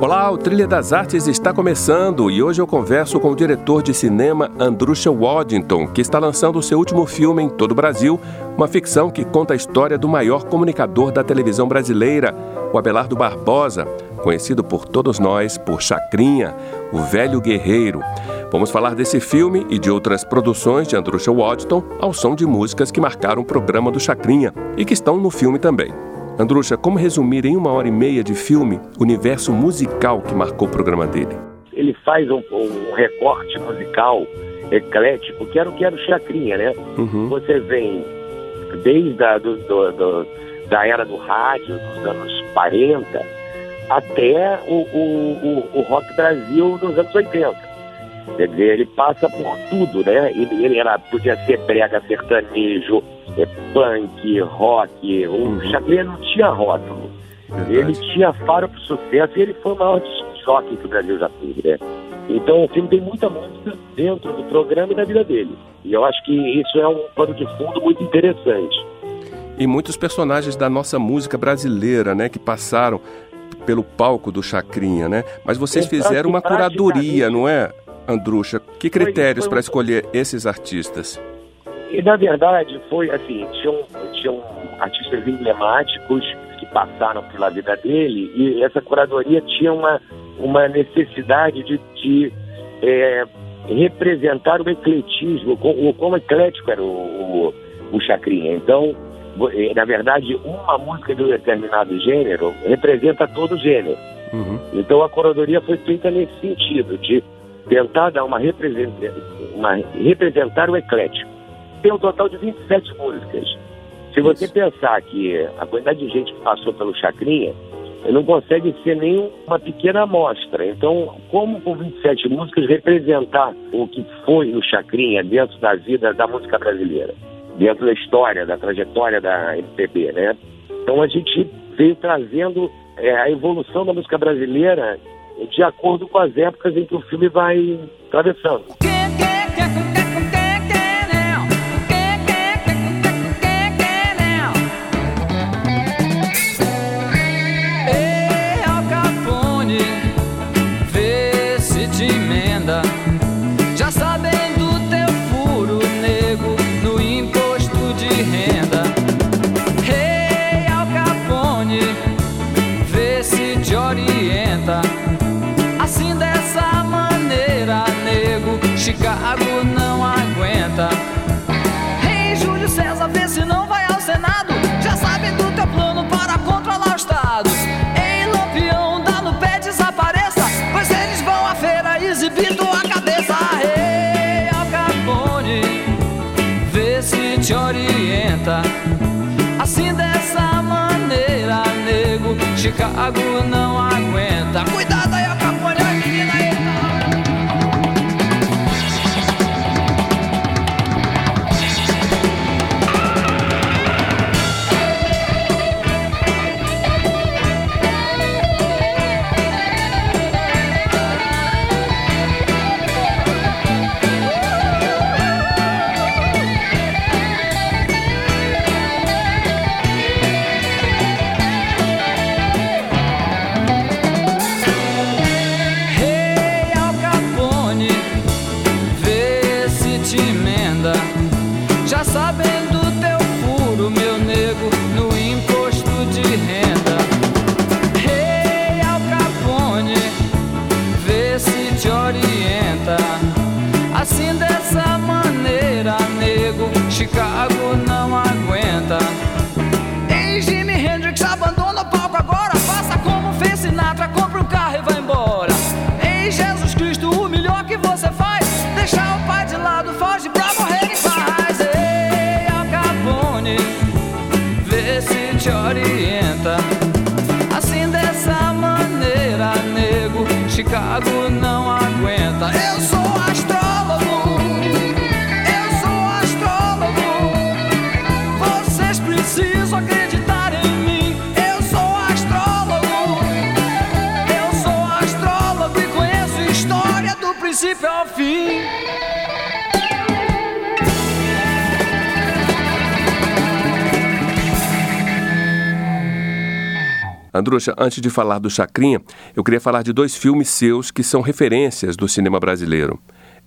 Olá, o Trilha das Artes está começando e hoje eu converso com o diretor de cinema Andrusha Waddington, que está lançando o seu último filme em todo o Brasil, uma ficção que conta a história do maior comunicador da televisão brasileira, o Abelardo Barbosa, conhecido por todos nós por Chacrinha, o velho guerreiro. Vamos falar desse filme e de outras produções de Andrusha Waddington ao som de músicas que marcaram o programa do Chacrinha e que estão no filme também. Andrucha, como resumir em uma hora e meia de filme o universo musical que marcou o programa dele? Ele faz um, um recorte musical eclético, que era o que era o Chacrinha, né? Uhum. Você vem desde a do, do, do, da era do rádio, dos anos 40, até o, o, o, o Rock Brasil dos anos 80. Quer dizer, ele passa por tudo, né? Ele, ele era, podia ser brega, sertanejo, punk, rock. O uhum. Chacrinha não tinha rótulo. Verdade. Ele tinha faro para sucesso e ele foi o maior choque que o Brasil já teve, né? Então o filme tem muita música dentro do programa e da vida dele. E eu acho que isso é um pano de fundo muito interessante. E muitos personagens da nossa música brasileira, né, que passaram pelo palco do Chacrinha, né? Mas vocês fizeram uma curadoria, não é, Andrucha? Que critérios para escolher esses artistas? E na verdade foi assim, tinham, tinham artistas emblemáticos que passaram pela vida dele e essa curadoria tinha uma, uma necessidade de, de é, representar o ecletismo, o como eclético era o, o, o Chacrinha. Então, é, na verdade, uma música de um determinado gênero representa todo o gênero. Uhum. Então a curadoria foi feita nesse sentido, de tentar dar uma, representa, uma representar o eclético tem um total de 27 músicas. Se você Isso. pensar que a quantidade de gente que passou pelo Chacrinha, não consegue ser nem uma pequena amostra. Então, como com 27 músicas representar o que foi o Chacrinha dentro da vida da música brasileira, dentro da história, da trajetória da MPB, né? Então a gente veio trazendo é, a evolução da música brasileira de acordo com as épocas em que o filme vai atravessando. I grew another. Andrucha, antes de falar do Chacrinha, eu queria falar de dois filmes seus que são referências do cinema brasileiro: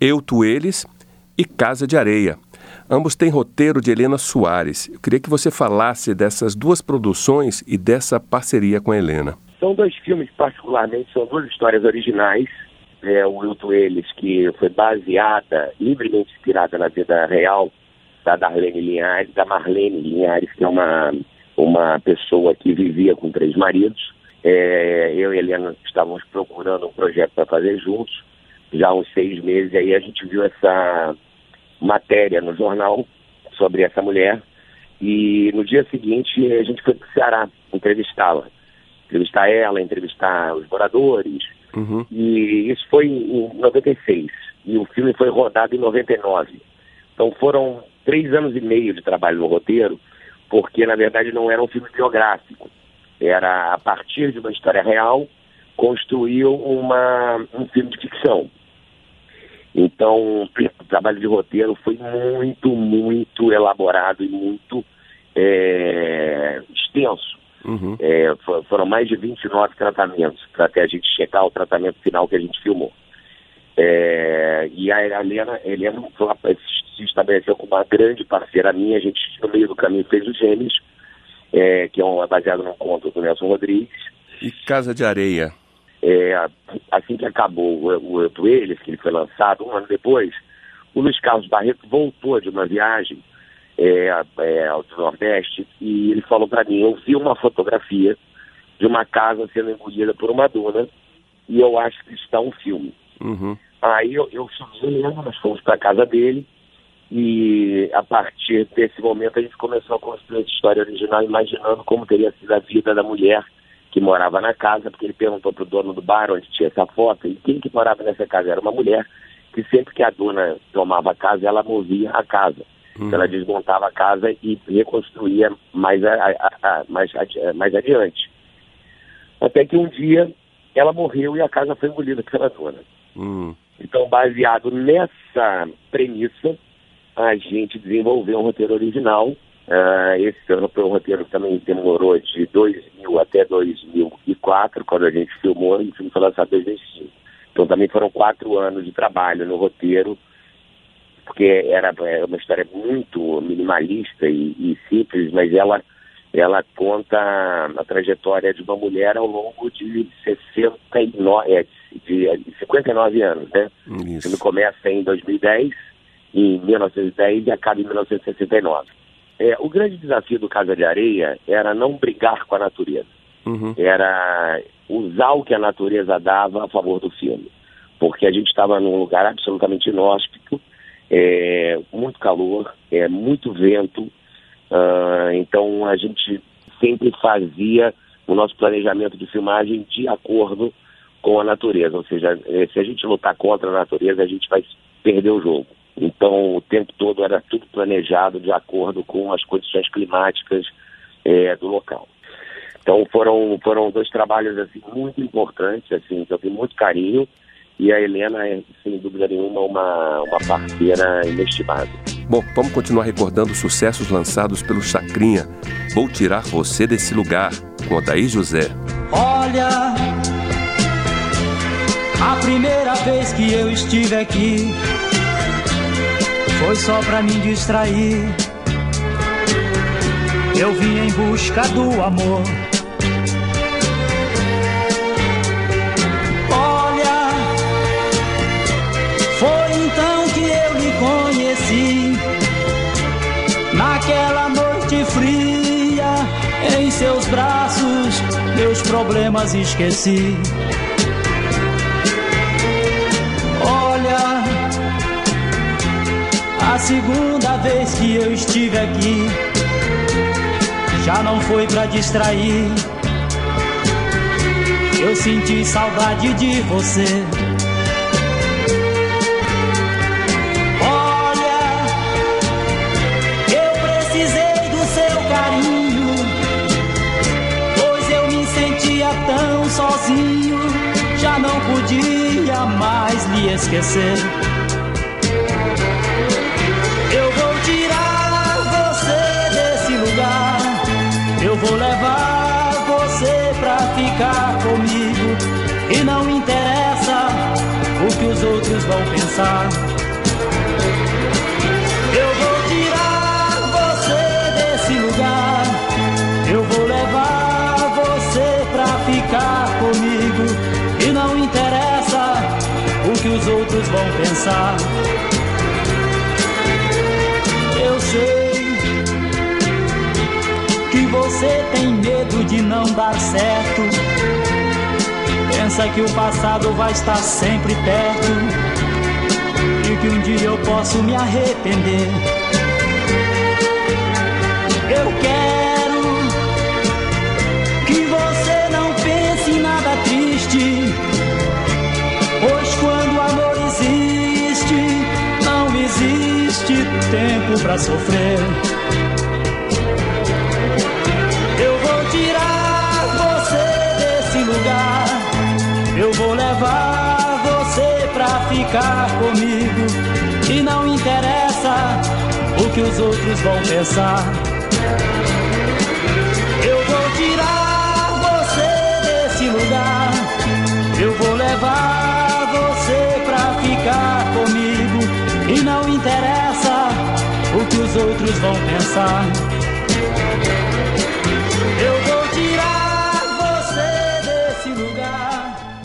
Eu, Tu, Eles e Casa de Areia. Ambos têm roteiro de Helena Soares. Eu queria que você falasse dessas duas produções e dessa parceria com a Helena. São dois filmes, particularmente, são duas histórias originais. É, o Eu, Tu, Eles, que foi baseada, livremente inspirada na vida real da Darlene Linhares, da Marlene Linhares, que é uma, uma pessoa que vivia com três maridos. É, eu e a Helena estávamos procurando um projeto para fazer juntos, já há uns seis meses, aí a gente viu essa matéria no jornal sobre essa mulher. E no dia seguinte a gente foi para o Ceará entrevistá-la. Entrevistar ela, entrevistar os moradores. Uhum. E isso foi em 96. E o filme foi rodado em 99. Então foram três anos e meio de trabalho no roteiro, porque na verdade não era um filme biográfico. Era a partir de uma história real, construiu uma, um filme de ficção. Então, o trabalho de roteiro foi muito, muito elaborado e muito é, extenso. Uhum. É, foram mais de 29 tratamentos para até a gente checar o tratamento final que a gente filmou. É, e a Helena, Helena se estabeleceu como uma grande parceira minha. A gente, no meio do caminho, fez os Gêmeos, é, que é, um, é baseado num conto do Nelson Rodrigues. E Casa de Areia? É, assim que acabou o, o que ele foi lançado um ano depois, o Luiz Carlos Barreto voltou de uma viagem é, é, ao Nordeste e ele falou para mim, eu vi uma fotografia de uma casa sendo engolida por uma duna e eu acho que está um filme. Uhum. Aí eu, eu chamei ele, nós fomos para a casa dele e a partir desse momento a gente começou a construir essa história original imaginando como teria sido a vida da mulher que morava na casa, porque ele perguntou para o dono do bar onde tinha essa foto, e quem que morava nessa casa? Era uma mulher que sempre que a dona tomava a casa, ela movia a casa. Uhum. Ela desmontava a casa e reconstruía mais, a, a, a, mais, mais adiante. Até que um dia ela morreu e a casa foi engolida pela dona. Uhum. Então, baseado nessa premissa, a gente desenvolveu um roteiro original Uh, esse foi um roteiro que também demorou de 2000 até 2004, quando a gente filmou, e o filme foi lançado em 2005. Então também foram quatro anos de trabalho no roteiro, porque era, era uma história muito minimalista e, e, simples, mas ela, ela conta a trajetória de uma mulher ao longo de 69, é, de, de 59 anos, né? Isso. O filme começa em 2010, em 1910 e acaba em 1969. É, o grande desafio do Casa de Areia era não brigar com a natureza. Uhum. Era usar o que a natureza dava a favor do filme. Porque a gente estava num lugar absolutamente inóspito, é, muito calor, é, muito vento. Uh, então a gente sempre fazia o nosso planejamento de filmagem de acordo com a natureza. Ou seja, é, se a gente lutar contra a natureza, a gente vai perder o jogo. Então, o tempo todo era tudo planejado de acordo com as condições climáticas é, do local. Então, foram, foram dois trabalhos assim, muito importantes, assim, que eu tenho muito carinho. E a Helena é, sem dúvida nenhuma, uma, uma parceira inestimável. Bom, vamos continuar recordando os sucessos lançados pelo Chacrinha. Vou tirar você desse lugar, com Odaí José. Olha, a primeira vez que eu estive aqui foi só pra me distrair. Eu vim em busca do amor. Olha, foi então que eu lhe conheci. Naquela noite fria, em seus braços, meus problemas esqueci. A segunda vez que eu estive aqui, já não foi pra distrair. Eu senti saudade de você. Olha, eu precisei do seu carinho, pois eu me sentia tão sozinho, já não podia mais lhe esquecer. ficar comigo e não interessa o que os outros vão pensar. Eu vou tirar você desse lugar, eu vou levar você pra ficar comigo e não interessa o que os outros vão pensar. Eu sei você tem medo de não dar certo. Pensa que o passado vai estar sempre perto e que um dia eu posso me arrepender. Eu quero que você não pense em nada triste, pois quando o amor existe, não existe tempo para sofrer. Ficar comigo. E não interessa o que os outros vão pensar. Eu vou tirar você desse lugar. Eu vou levar você pra ficar comigo. E não interessa o que os outros vão pensar.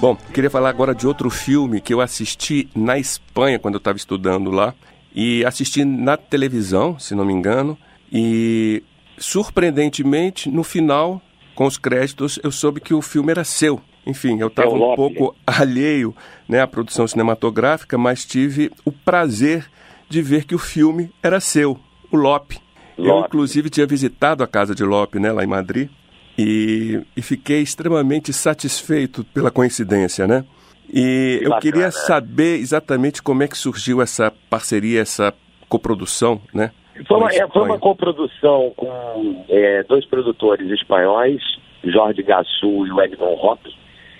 Bom, queria falar agora de outro filme que eu assisti na Espanha quando eu estava estudando lá. E assisti na televisão, se não me engano. E surpreendentemente, no final, com os créditos, eu soube que o filme era seu. Enfim, eu estava É um pouco alheio né, à produção cinematográfica, mas tive o prazer de ver que o filme era seu, o Lope. Eu, Lope. inclusive, tinha visitado a casa de Lope, né, lá em Madrid, e, e fiquei extremamente satisfeito pela coincidência, né? E Que eu bacana. queria saber exatamente como é que surgiu essa parceria, essa coprodução, né? Foi uma, é, foi uma coprodução com é, dois produtores espanhóis, Jorge Gassu e o Edmond Rock.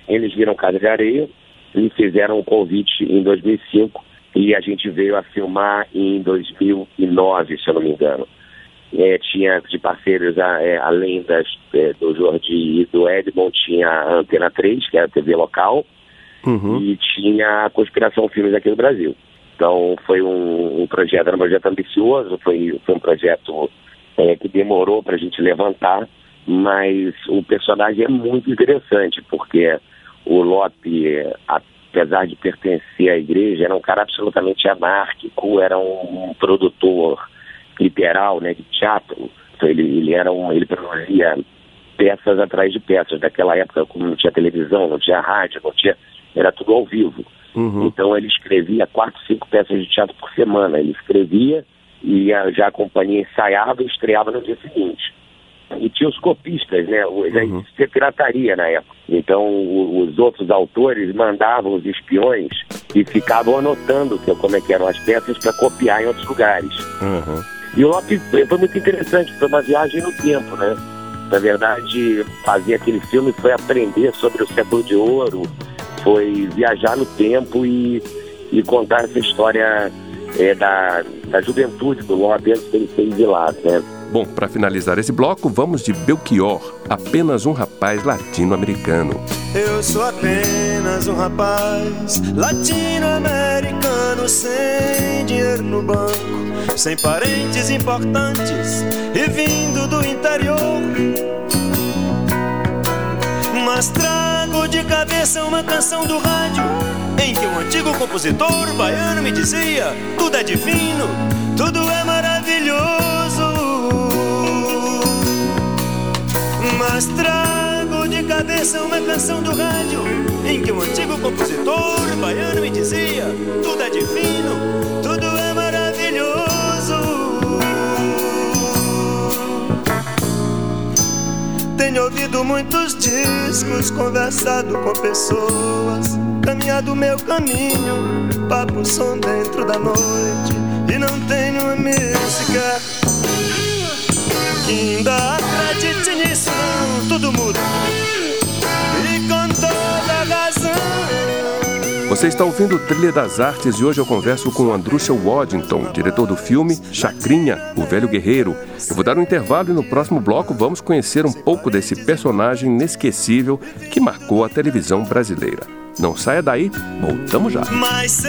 Eles viram Casa de Areia e fizeram um convite em 2005 e a gente veio a filmar em 2009, se eu não me engano. É, tinha de parceiros, a- é, além das, é, do Jorge e do Edmond, tinha a Antena 3, que é a TV local, Uhum. e tinha a Conspiração Filmes aqui no Brasil. Então foi um, um projeto, era um projeto ambicioso, foi, foi um projeto é, que demorou para a gente levantar, mas o personagem é muito interessante, porque o Lope, apesar de pertencer à igreja, era um cara absolutamente anárquico, era um, produtor literal, né, de teatro. Então ele, ele era um, ele produzia peças atrás de peças. Naquela época, como não tinha televisão, não tinha rádio, não tinha, era tudo ao vivo. Uhum. Então ele escrevia quatro, cinco peças de teatro por semana. Ele escrevia e já a companhia ensaiava e estreava no dia seguinte. E tinha os copistas, né? Já Uhum. existia pirataria na época. Então os outros autores mandavam os espiões e ficavam anotando como é que eram as peças para copiar em outros lugares. Uhum. E o Lope foi foi muito interessante, foi uma viagem no tempo, né? Na verdade, fazer aquele filme foi aprender sobre o século de ouro, foi viajar no tempo e, e contar essa história é, da, da juventude do Lope antes dele ser exilado, né? Bom, para finalizar esse bloco, vamos de Belchior, apenas um rapaz latino-americano. Eu sou apenas um rapaz latino-americano sem dinheiro no banco, sem parentes importantes e vindo do interior. Mas trago de cabeça uma canção do rádio em que um antigo compositor baiano me dizia: tudo é divino, tudo é maravilhoso. Mas trago de cabeça uma canção do rádio Em que um antigo compositor baiano me dizia Tudo é divino, tudo é maravilhoso. Tenho ouvido muitos discos, conversado com pessoas Caminhado meu caminho, papo som dentro da noite E não tenho sequer que ainda acredite nisso, tudo muda. E com toda razão. Você está ouvindo Trilha das Artes e hoje eu converso com Andrusha Waddington, diretor do filme Chacrinha, o Velho Guerreiro. Eu vou dar um intervalo e no próximo bloco vamos conhecer um pouco desse personagem inesquecível que marcou a televisão brasileira. Não saia daí, voltamos já. Mas